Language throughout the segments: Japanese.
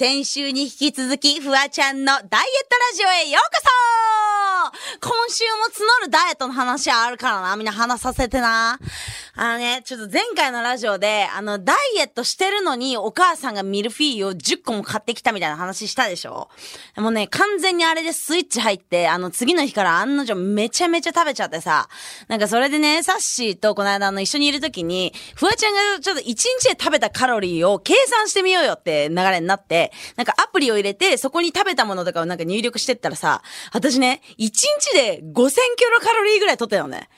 先週に引き続き、フワちゃんのダイエットラジオへようこそ今週も募るダイエットの話あるからな。みんな話させてな。あのね、ちょっと前回のラジオで、あの、ダイエットしてるのにお母さんがミルフィーユを10個も買ってきたみたいな話したでしょ？もうね、完全にあれでスイッチ入って、あの、次の日から案の定めちゃめちゃ食べちゃってさ、なんかそれでね、サッシーとこの間あの、一緒にいる時に、フワちゃんがちょっと1日で食べたカロリーを計算してみようよって流れになって、なんかアプリを入れて、そこに食べたものとかをなんか入力してったらさ、私ね、1日で5000キロカロリーぐらい取ったのね。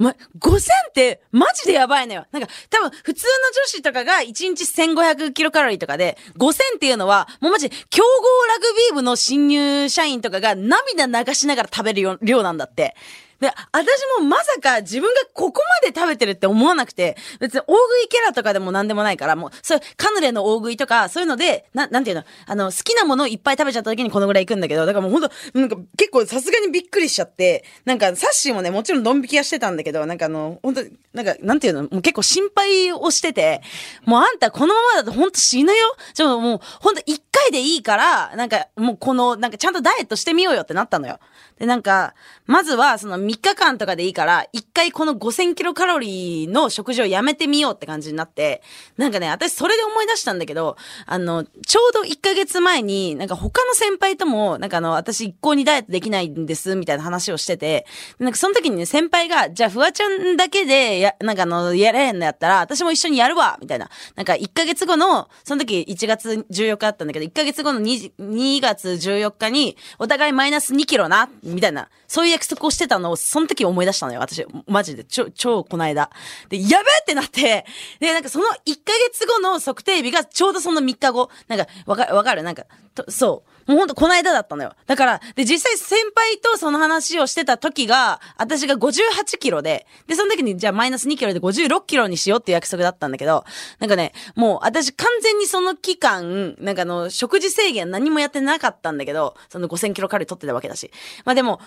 ま、5000ってマジでやばいのよ。なんか多分普通の女子とかが1日1500キロカロリーとかで、5000っていうのはもうマジ強豪ラグビー部の新入社員とかが涙流しながら食べる量なんだって。で、私もまさか自分がここまで食べてるって思わなくて、別に大食いキャラとかでも何でもないから、もう、そうカヌレの大食いとか、そういうので、な、なんていうの、あの、好きなものをいっぱい食べちゃった時にこのぐらい行くんだけど、だからもうほんと、なんか結構さすがにびっくりしちゃって、なんかサッシーもね、もちろんドン引きはしてたんだけど、なんかあの、本当なんか、なんていうの、もう結構心配をしてて、もうあんたこのままだとほんと死ぬよ。ちょもう、ほんと一回でいいから、なんかもうこの、なんかちゃんとダイエットしてみようよってなったのよ。で、なんか、まずはその3日間とかでいいから、一回この5000キロカロリーの食事をやめてみようって感じになって、なんかね、私それで思い出したんだけど、あの、ちょうど1ヶ月前に、なんか他の先輩とも、なんかあの、私一向にダイエットできないんです、みたいな話をしてて、なんかその時にね、先輩が、じゃあフワちゃんだけで、や、なんかあの、やれへんのやったら、私も一緒にやるわみたいな。なんか1ヶ月後の、その時1月14日だったんだけど、1ヶ月後の 2, 2月14日に、お互いマイナス2キロな、みたいな。そういう約束をしてたのを、その時思い出したのよ、私。マジで。ちょ、超こないだ。で、やべってなって、で、なんかその1ヶ月後の測定日がちょうどその3日後。なんか、わか、わかる？なんか、とそう。もうほんとこの間だったのよ。だから、で、実際先輩とその話をしてた時が、私が58キロで、で、その時にじゃあマイナス2キロで56キロにしようっていう約束だったんだけど、なんかね、もう私完全にその期間、なんかあの、食事制限何もやってなかったんだけど、その5000キロカロリー取ってたわけだし。まあでも、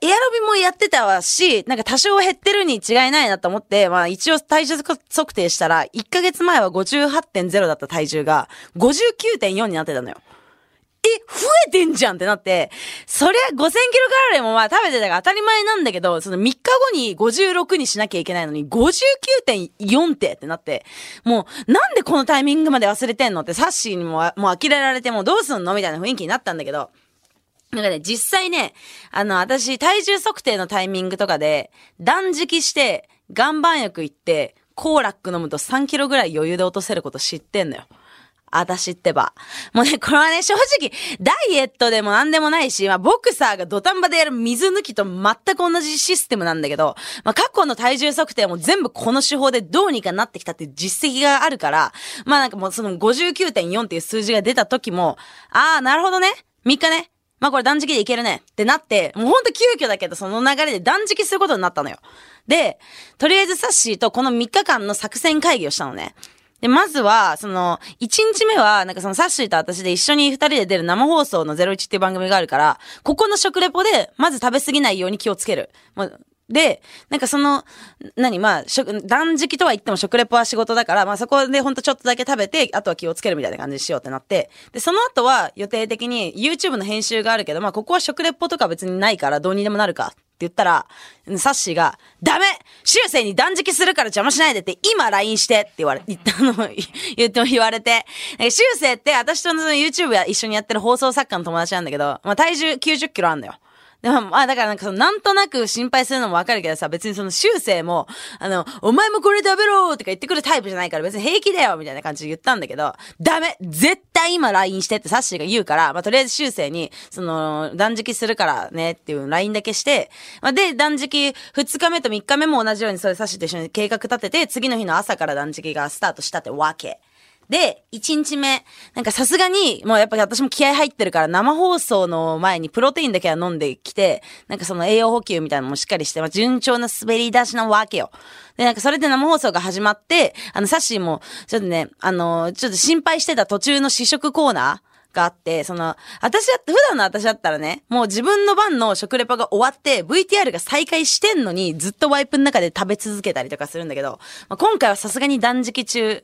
エアロビもやってたわし、なんか多少減ってるに違いないなと思って、まあ一応体重測定したら、1ヶ月前は58.0だった体重が、59.4になってたのよ。え、増えてんじゃんってなって、そりゃ5000キロカロリーもまあ食べてたから当たり前なんだけど、その3日後に56にしなきゃいけないのに、59.4ってってなって、もうなんでこのタイミングまで忘れてんのってサッシーにももう呆れられてもうどうすんのみたいな雰囲気になったんだけど、なんかね、実際ね、あの、私、体重測定のタイミングとかで、断食して、岩盤浴行って、コーラック飲むと3キロぐらい余裕で落とせること知ってんのよ。私ってば。もうね、これはね、正直、ダイエットでも何でもないし、まあ、ボクサーが土壇場でやる水抜きと全く同じシステムなんだけど、まあ、過去の体重測定も全部この手法でどうにかなってきたっていう実績があるから、まあなんかもうその59.4っていう数字が出た時も、ああ、なるほどね。3日ね。まあこれ断食でいけるねってなって、もうほんと急遽だけどその流れで断食することになったのよ。で、とりあえずサッシーとこの3日間の作戦会議をしたのね。で、まずは、その、1日目は、なんかそのサッシーと私で一緒に2人で出る生放送の01っていう番組があるから、ここの食レポで、まず食べ過ぎないように気をつける。で、なんかその、何、まあ、食、断食とは言っても食レポは仕事だから、まあそこでほんとちょっとだけ食べて、あとは気をつけるみたいな感じにしようってなって、で、その後は予定的に YouTube の編集があるけど、まあここは食レポとか別にないからどうにでもなるかって言ったら、サッシーが、ダメ!修正に断食するから邪魔しないでって、今 LINE して!って言われ、言ったの、言っても言われて、修正って私との YouTube や一緒にやってる放送作家の友達なんだけど、まあ体重90キロあんだよ。でも、まあ、だからなんかその、なんとなく心配するのもわかるけどさ、別にその修正も、あの、お前もこれ食べろとか言ってくるタイプじゃないから別に平気だよみたいな感じで言ったんだけど、ダメ絶対今 LINE してってサッシーが言うから、まあ、とりあえず修正に、その、断食するからねっていう LINE だけして、まあ、で、断食2日目と3日目も同じようにそれサッシーと一緒に計画立てて、次の日の朝から断食がスタートしたってわけ。で、1日目、なんかさすがに、もうやっぱり私も気合入ってるから生放送の前にプロテインだけは飲んできて、なんかその栄養補給みたいなのもしっかりして、まあ、順調な滑り出しなわけよ。で、なんかそれで生放送が始まって、あの、サッシーも、ちょっとね、あの、ちょっと心配してた途中の試食コーナー、があって、その、私だって、普段の私だったらね、もう自分の番の食レポが終わって、VTR が再開してんのに、ずっとワイプの中で食べ続けたりとかするんだけど、まあ、今回はさすがに断食中、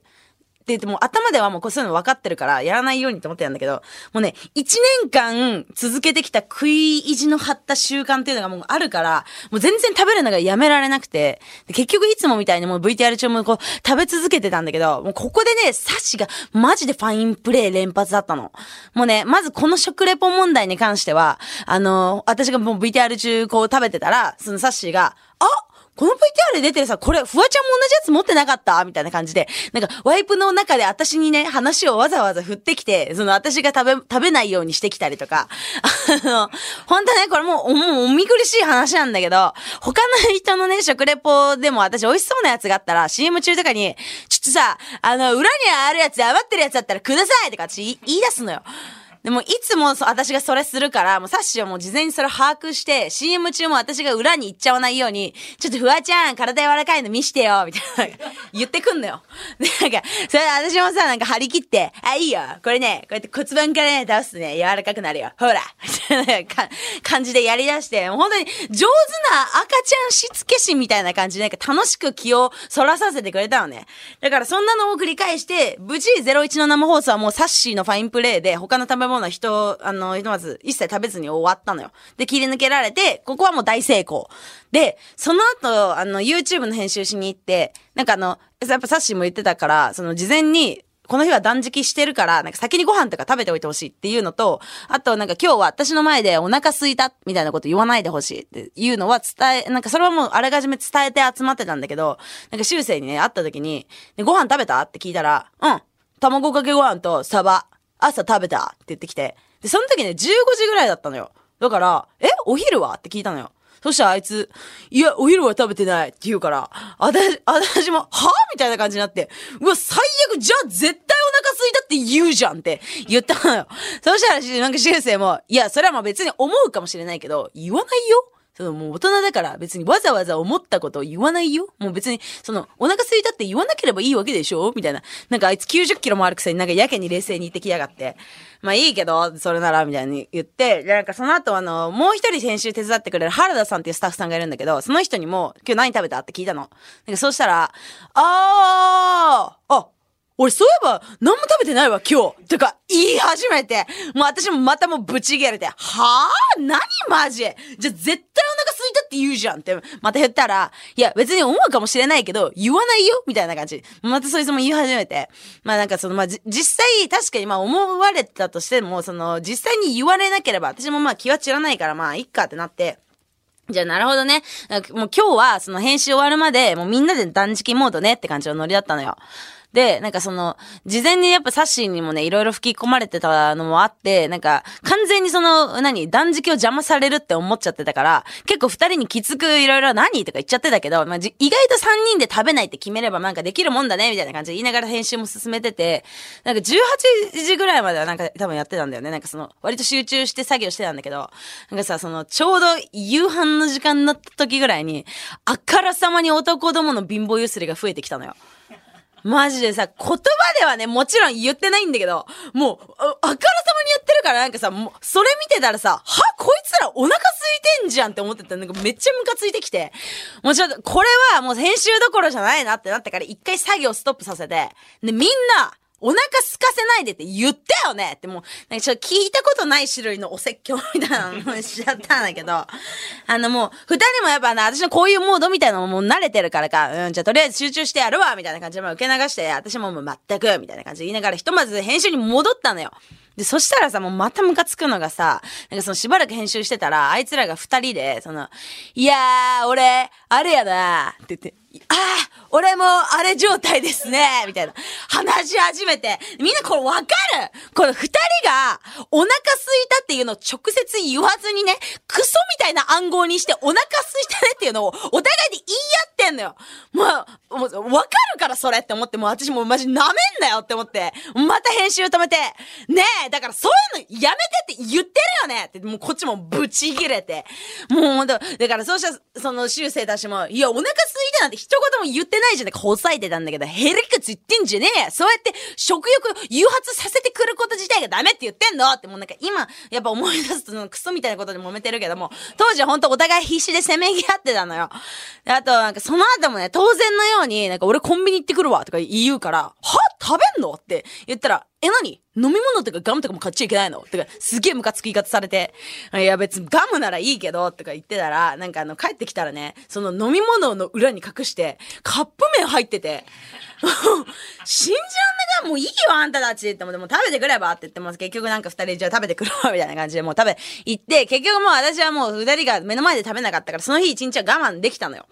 ってても頭ではもうこうそういうの分かってるからやらないようにと思ってたんだけど、もうね、一年間続けてきた食い意地の張った習慣っていうのがもうあるから、もう全然食べるのがやめられなくて、で結局いつもみたいにもう VTR 中もこう食べ続けてたんだけど、もうここでね、サッシがマジでファインプレイ連発だったの。もうね、まずこの食レポ問題に関しては、あの私がもう VTR 中こう食べてたら、そのサッシが、あこの VTR で出てるさ、これ、フワちゃんも同じやつ持ってなかった？みたいな感じで、なんか、ワイプの中で私にね、話をわざわざ振ってきて、その私が食べ、食べないようにしてきたりとか、あの、本当ね、これもう、もうお見苦しい話なんだけど、他の人のね、食レポでも私美味しそうなやつがあったら、CM 中とかに、ちょっとさ、あの、裏にあるやつ、余ってるやつだったらくださいとか私言い出すのよ。でも、いつもそ私がそれするから、もうサッシはもう事前にそれ把握して、CM 中も私が裏に行っちゃわないように、ちょっとフワちゃん、体柔らかいの見してよ、みたいな、言ってくんのよ。で、なんか、それ私もさ、なんか張り切って、あ、いいよ、これね、こうやって骨盤からね、倒すとね、柔らかくなるよ。ほら、みたいな感じでやり出して、もう本当に上手な赤ちゃんしつけ師みたいな感じで、なんか楽しく気をそらさせてくれたのね。だからそんなのを繰り返して、無事01の生放送はもうサッシのファインプレイで、他の食べ物は人、あの、ひとまず一切食べずに終わったのよ。で、切り抜けられて、ここはもう大成功。で、その後、あの、YouTube の編集しに行って、なんかあの、やっぱサッシーも言ってたから、その事前に、この日は断食してるから、なんか先にご飯とか食べておいてほしいっていうのと、あとなんか今日は私の前でお腹空いたみたいなこと言わないでほしいっていうのは伝え、なんかそれはもうあらかじめ伝えて集まってたんだけど、なんか修正にね、会った時に、ご飯食べた？って聞いたら、うん、卵かけご飯とサバ、朝食べたって言ってきて、で、その時ね、15時ぐらいだったのよ。だから、えお昼は？って聞いたのよ。そしたらあいつ、いや、お昼は食べてないって言うから、あたし、私も、はみたいな感じになって、うわ、最悪、じゃあ絶対お腹空いたって言うじゃんって言ったのよ。そしたら、なんか修正も、いや、それはまあ別に思うかもしれないけど、言わないよ。そのもう大人だから別にわざわざ思ったことを言わないよ。もう別に、その、お腹空いたって言わなければいいわけでしょ？みたいな。なんかあいつ90キロもあるくせになんかやけに冷静に言ってきやがって。まあいいけど、それなら、みたいに言って、で、なんかその後あの、もう一人編集手伝ってくれる原田さんっていうスタッフさんがいるんだけど、その人にも、今日何食べた？って聞いたの。なんかそうしたら、あー、あ、俺そういえば何も食べてないわ今日とか言い始めて、もう私もまたもうブチ切れて、はぁ何マジ？じゃ絶対お腹空いたって言うじゃんってまた言ったら、いや別に思うかもしれないけど言わないよみたいな感じ。またそいつも言い始めて。まあなんかそのまあ実際確かにまあ思われたとしても、その実際に言われなければ私もまあ気は散らないからまあいっかってなって。じゃあなるほどね。もう今日はその編集終わるまでもうみんなで断食モードねって感じのノリだったのよ。で、なんかその、事前にやっぱサッシーにもね、いろいろ吹き込まれてたのもあって、なんか、完全にその、何、断食を邪魔されるって思っちゃってたから、結構二人にきつくいろいろ何とか言っちゃってたけど、まあ、意外と三人で食べないって決めればなんかできるもんだね、みたいな感じで言いながら編集も進めてて、なんか18時ぐらいまではなんか多分やってたんだよね。なんかその、割と集中して作業してたんだけど、なんかさ、その、ちょうど夕飯の時間になった時ぐらいに、あからさまに男どもの貧乏ゆすりが増えてきたのよ。マジでさ、言葉ではね、もちろん言ってないんだけど、もう、ああからさまにやってるからなんかさ、もう、それ見てたらさ、はこいつらお腹空いてんじゃんって思ってた。なんかめっちゃムカついてきて、もうちょっと、これはもう編集どころじゃないなってなったから、一回作業ストップさせて、で、みんな、お腹空かせないでって言ったよね？ってもう、なんかちょっと聞いたことない種類のお説教みたいなのもしちゃったんだけど、あのもう、二人もやっぱな、私のこういうモードみたいなのもう慣れてるからか、うん、じゃあとりあえず集中してやるわみたいな感じでま受け流して、私ももう全く、みたいな感じで言いながら、ひとまず編集に戻ったのよ。で、そしたらさ、もうまたムカつくのがさ、なんかそのしばらく編集してたら、あいつらが二人で、その、いやー、俺、あれやなって言って、ああ、俺もあれ状態ですねみたいな。話し始めて、みんなこれわかる？この二人がお腹すいたってうのを直接言わずにね、クソみたいな暗号にしてお腹空いたねっていうのをお互いで言い合ってんのよ。もう、もうわかるからそれって思って、もう私もうマジ舐めんなよって思って、また編集止めて、ねえ、だからそういうのやめてって言ってるよねって、もうこっちもブチ切れて。もうほ、だからそうした、その修正たちも、いや、お腹空いたなんて一言も言ってないじゃんってほさえてたんだけど、ヘリクツ言ってんじゃねえそうやって食欲誘発させてくること自体がダメって言ってんのってもうなんか今、やっぱ思い出すとそのクソみたいなことで揉めてるけども、当時ほんとお互い必死でせめぎ合ってたのよ。あとなんかその後もね、当然のように、なんか俺コンビニ行ってくるわとか言うから、は食べんの？って言ったら、え、何？飲み物とかガムとかも買っちゃいけないの？とか、すげえムカつく言い方されて、いや別にガムならいいけど、とか言ってたら、なんかあの、帰ってきたらね、その飲み物の裏に隠して、カップ麺入ってて、信じらんないもういいよ、あんたたちっても、でも食べてくればって言ってます。結局なんか二人じゃあ食べてくるわ、みたいな感じでもう食べ、行って、結局もう私はもう二人が目の前で食べなかったから、その日一日は我慢できたのよ。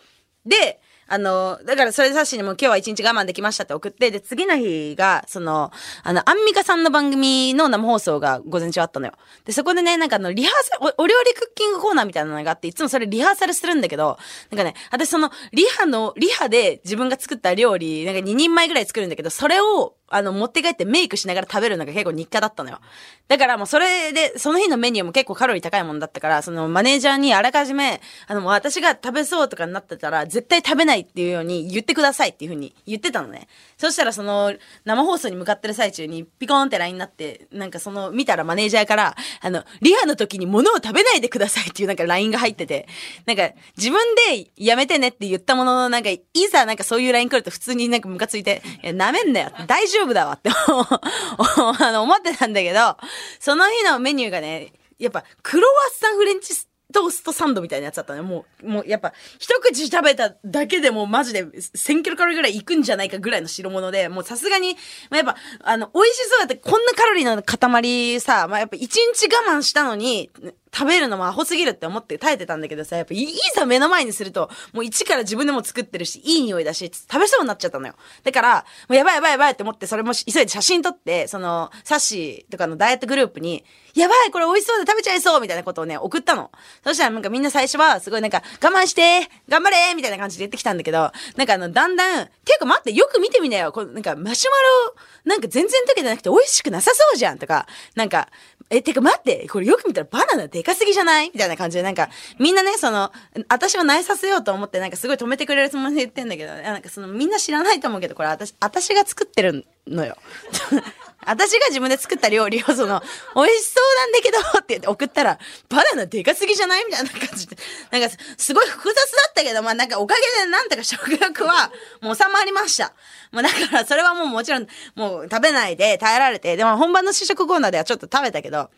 で、あの、だからそれでさっしにも今日は一日我慢できましたって送って、で、次の日が、その、あの、アンミカさんの番組の生放送が午前中あったのよ。で、そこでね、なんかあの、リハーサルお、お料理クッキングコーナーみたいなのがあって、いつもそれリハーサルするんだけど、なんかね、私その、リハの、リハで自分が作った料理、なんか2人前ぐらい作るんだけど、それを、あの、持って帰ってメイクしながら食べるのが結構日課だったのよ。だからもうそれで、その日のメニューも結構カロリー高いものだったから、そのマネージャーにあらかじめ、あの、私が食べそうとかになってたら、絶対食べないっていうように言ってくださいっていうふうに言ってたのね。そしたらその、生放送に向かってる最中にピコーンって LINE になって、なんかその、見たらマネージャーから、あの、リハの時に物を食べないでくださいっていうなんか LINE が入ってて、なんか、自分でやめてねって言ったものの、なんか、いざなんかそういう LINE 来ると普通になんかムカついて、いや、舐めんなよ。大丈夫夫だわってあの、思ってたんだけど、その日のメニューがね、やっぱ、クロワッサンフレンチトーストサンドみたいなやつだったね。もう、もうやっぱ、一口食べただけでもうマジで1000キロカロリーぐらいいくんじゃないかぐらいの代物で、もうさすがに、まあ、やっぱ、あの、美味しそうだってこんなカロリーの塊さ、まあ、やっぱ一日我慢したのに、食べるのもアホすぎるって思って耐えてたんだけどさ、やっぱいざ目の前にすると、もう一から自分でも作ってるし、いい匂いだし、食べそうになっちゃったのよ。だから、もうやばいやばいやばいって思って、それも急いで写真撮って、その、サッシーとかのダイエットグループに、やばいこれ美味しそうで食べちゃいそうみたいなことをね、送ったの。そしたらなんかみんな最初は、すごいなんか、我慢して頑張れみたいな感じで言ってきたんだけど、なんかあの、だんだん、ていうか待って、よく見てみなよ。このなんか、マシュマロ、なんか全然溶けてなくて美味しくなさそうじゃんとか、なんか、え、てか待って、これよく見たらバナナでかすぎじゃない？みたいな感じで、なんか、みんなね、その、私を内させようと思って、なんかすごい止めてくれるつもりで言ってんだけど、なんかその、みんな知らないと思うけど、これ私、私が作ってるのよ。私が自分で作った料理をその、美味しそうなんだけどって言って送ったら、バナナでかすぎじゃないみたいな感じで。なんか、すごい複雑だったけど、まあなんかおかげでなんとか食欲はもう収まりました。まあだからそれはもうもちろん、もう食べないで耐えられて、でも本番の試食コーナーではちょっと食べたけど、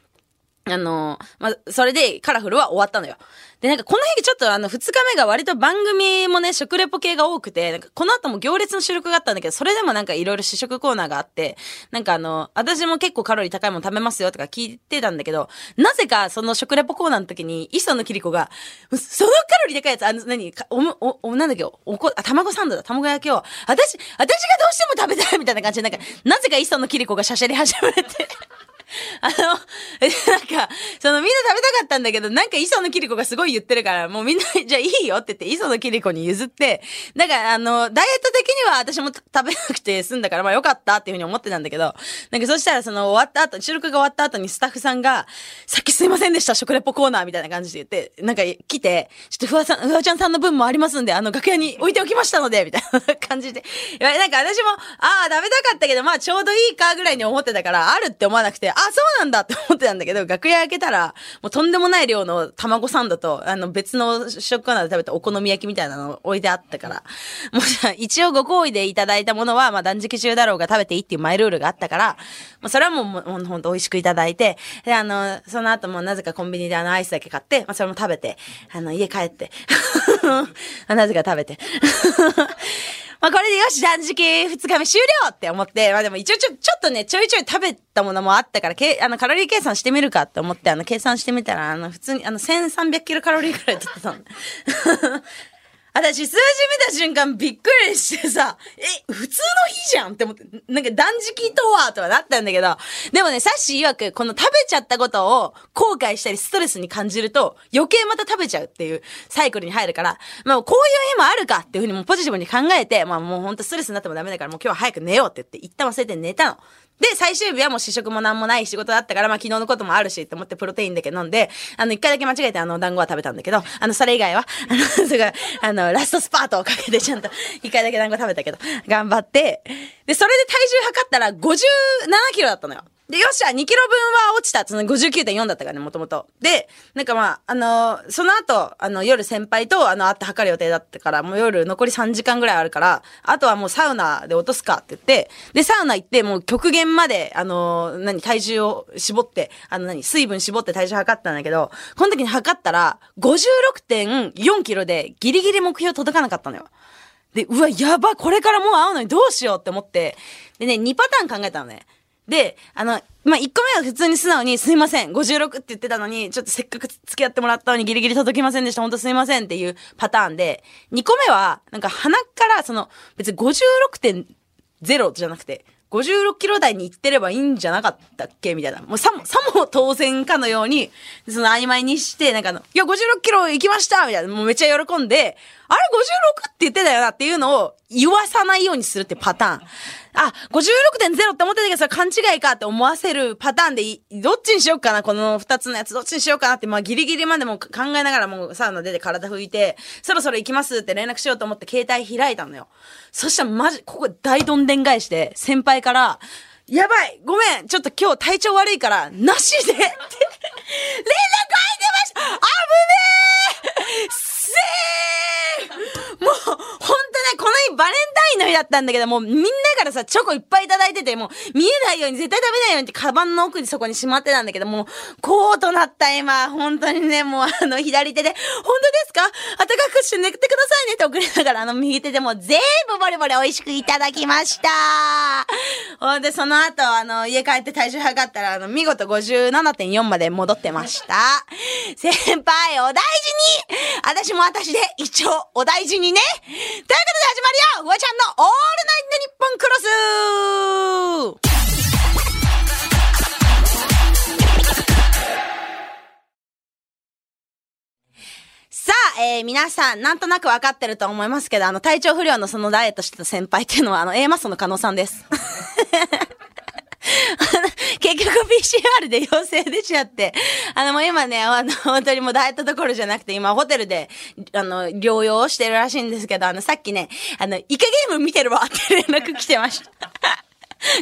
あのまあ、それでカラフルは終わったのよ。で、なんかこの日ちょっとあの、二日目が割と番組もね、食レポ系が多くて、なんかこの後も行列の収録があったんだけど、それでもなんかいろいろ試食コーナーがあって、なんかあの、私も結構カロリー高いもの食べますよとか聞いてたんだけど、なぜかその食レポコーナーの時に、磯野キリコが、そのカロリー高いやつ、あの、何、お、お、お、なんだっけ、おこ、あ、卵サンドだ、卵焼きを、私、私がどうしても食べたいみたいな感じで、なんか、なぜか磯野キリコがしゃしゃり始めて あの、なんか、そのみんな食べたかったんだけど、なんか磯野キリコがすごい言ってるから、もうみんな、じゃあいいよって言って、磯野キリコに譲って、だかあの、ダイエット的には私も食べなくて済んだから、まあよかったっていうふうに思ってたんだけど、なんかそしたらその終わった後、収録が終わった後にスタッフさんが、さっきすいませんでした、食レポコーナーみたいな感じで言って、なんか来て、ちょっとふわさん、ふわちゃんさんの分もありますんで、あの楽屋に置いておきましたので、みたいな感じで。なんか私も、ああ、食べたかったけど、まあちょうどいいかぐらいに思ってたから、あるって思わなくて、あそうなんだって思ってたんだけど、楽屋開けたら、もうとんでもない量の卵サンドと、あの別の食感で食べたお好み焼きみたいなの置いてあったから、もうじゃ一応ご好意でいただいたものは、まあ断食中だろうが食べていいっていうマイルールがあったから、もうそれはもう、もうほんと美味しくいただいて、で、あの、その後もなぜかコンビニであのアイスだけ買って、まあそれも食べて、あの、家帰って、なぜか食べて。まあこれでよし、断食二日目終了って思って、まあでも一応ちょ、ちょっとね、ちょいちょい食べたものもあったから、けあの、カロリー計算してみるかって思って、あの、計算してみたら、あの、普通に、あの、1300キロカロリーくらい取ってたの。私、数字見た瞬間びっくりしてさ、え、普通の日じゃんって思って、なんか断食とはとはなったんだけど、でもね、サッシー曰く、この食べちゃったことを後悔したりストレスに感じると、余計また食べちゃうっていうサイクルに入るから、まあ、こういう日もあるかっていうふうにもうポジティブに考えて、まあもうほんとストレスになってもダメだから、もう今日は早く寝ようって言って、一旦忘れて寝たの。で、最終日はもう試食もなんもない仕事だったから、まあ昨日のこともあるしって思ってプロテインだけ飲んで、あの、一回だけ間違えてあの、団子は食べたんだけど、あの、それ以外は、あの、すごい、あの、ラストスパートをかけてちゃんと、一回だけ団子食べたけど、頑張って、で、それで体重測ったら57キロだったのよ。で、よっしゃ、2キロ分は落ちた。その59.4だったからね、もともと。で、なんかまあ、あのーその後、あの、夜先輩と、あの、会って測る予定だったから、もう夜残り3時間ぐらいあるから、あとはもうサウナで落とすかって言って、で、サウナ行って、もう極限まで、あのー何、体重を絞って、あの何、水分絞って体重測ったんだけど、この時に測ったら、56.4キロでギリギリ目標届かなかったのよ。で、うわ、やば、これからもう会うのにどうしようって思って、でね、2パターン考えたのね。で、あの、まあ、1個目は普通に素直に、すいません、56って言ってたのに、ちょっとせっかく付き合ってもらったのにギリギリ届きませんでした、本当すいませんっていうパターンで、2個目は、なんか鼻から、その、別に56.0じゃなくて、56キロ台に行ってればいいんじゃなかったっけみたいな。もうさも、さも当然かのように、その曖昧にして、なんかあの、いや、56キロ行きましたみたいな。もうめっちゃ喜んで、あれ56って言ってたよなっていうのを言わさないようにするってパターン。あ、56.0って思ってたけどそれ勘違いかって思わせるパターンで、どっちにしようかなこの二つのやつ。どっちにしようかなって、まあギリギリまでも考えながらもうサウナ出て体拭いて、そろそろ行きますって連絡しようと思って携帯開いたのよ。そしたらマジ、ここ大どんでん返しで、先輩から、やばいごめんちょっと今日体調悪いから、なしでって、連絡入ってました。危ねえ！せー！もう、ほんとね、この日バレンタインの日だったんだけど、もうみんなからさ、チョコいっぱいいただいてて、もう見えないように絶対食べないようにってカバンの奥にそこにしまってたんだけど、もう、こうとなった今、本当にね、もうあの、左手で、本当ですか？暖かくして寝てくださいねって送りながら、あの、右手でもう全部ボリボリ美味しくいただきました。ほんで、その後、あの、家帰って体重測ったら、あの、見事57.4まで戻ってました。先輩、お大事に私も私で、一応、お大事にね。ということで始まるよフワちゃんのオールナイトニッポンクロスさあ、えー、皆さん、なんとなくわかってると思いますけど、あの、体調不良のそのダイエットしてた先輩っていうのは、あの、A マッソの加納さんです。結局 PCR で陽性出ちゃって、あのもう今ね、あの、本当にもうダイエットどころじゃなくて、今ホテルで、あの、療養してるらしいんですけど、あの、さっきね、あの、イカゲーム見てるわって連絡来てました。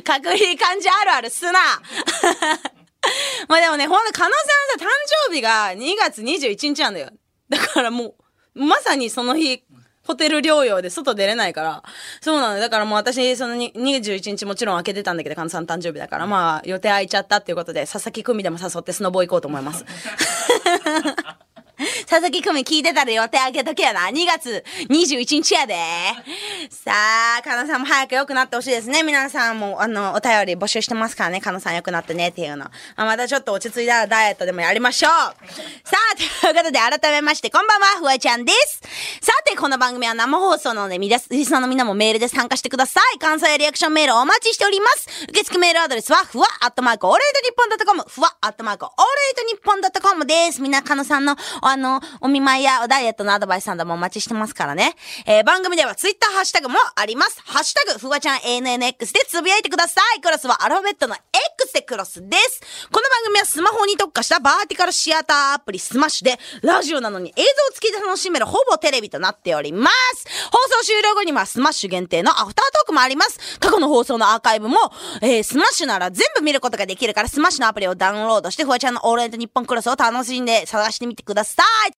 隔離患者あるあるすな まあでもね、ほんと、加納さんさ、誕生日が2月21日なんだよ。だからもう、まさにその日、ホテル療養で外出れないから。そうなの。だからもう私、そのに21日もちろん開けてたんだけど、カノさん誕生日だから、まあ予定空いちゃったっていうことで、佐々木久美でも誘ってスノボ行こうと思います。佐々木久美聞いてたら予定開けとけやな。2月21日やで。さあ、かのさんも早く良くなってほしいですね。皆さんも、あの、お便り募集してますからね。かのさん良くなってねっていうの。あまたちょっと落ち着いたらダイエットでもやりましょう。さあ、ということで改めまして、こんばんは、フワちゃんです。さて、この番組は生放送なので、みだリスナーのみんなもメールで参加してください。感想やリアクションメールお待ちしております。受付メールアドレスは、フワ、アットマーク、オールナイトニッポンドットコム、フワ、アットマーク、オールナイトニッポンドットコムです。みんな、かのさんの、あの、お見舞いやダイエットのアドバイスなどもお待ちしてますからね。えー、番組ではツイッターハッシュタグもあります。ハッシュタグ、フワちゃん ANNX でつぶやいてください。クロスはアルファベットの X でクロスです。この番組はスマホに特化したバーティカルシアターアプリスマッシュで、ラジオなのに映像付きで楽しめるほぼテレビとなっております。放送終了後にはスマッシュ限定のアフタートークもあります。過去の放送のアーカイブも、えー、スマッシュなら全部見ることができるから、スマッシュのアプリをダウンロードして、フワちゃんのオールナイトニッポンクロスを楽しんで探してみてください。side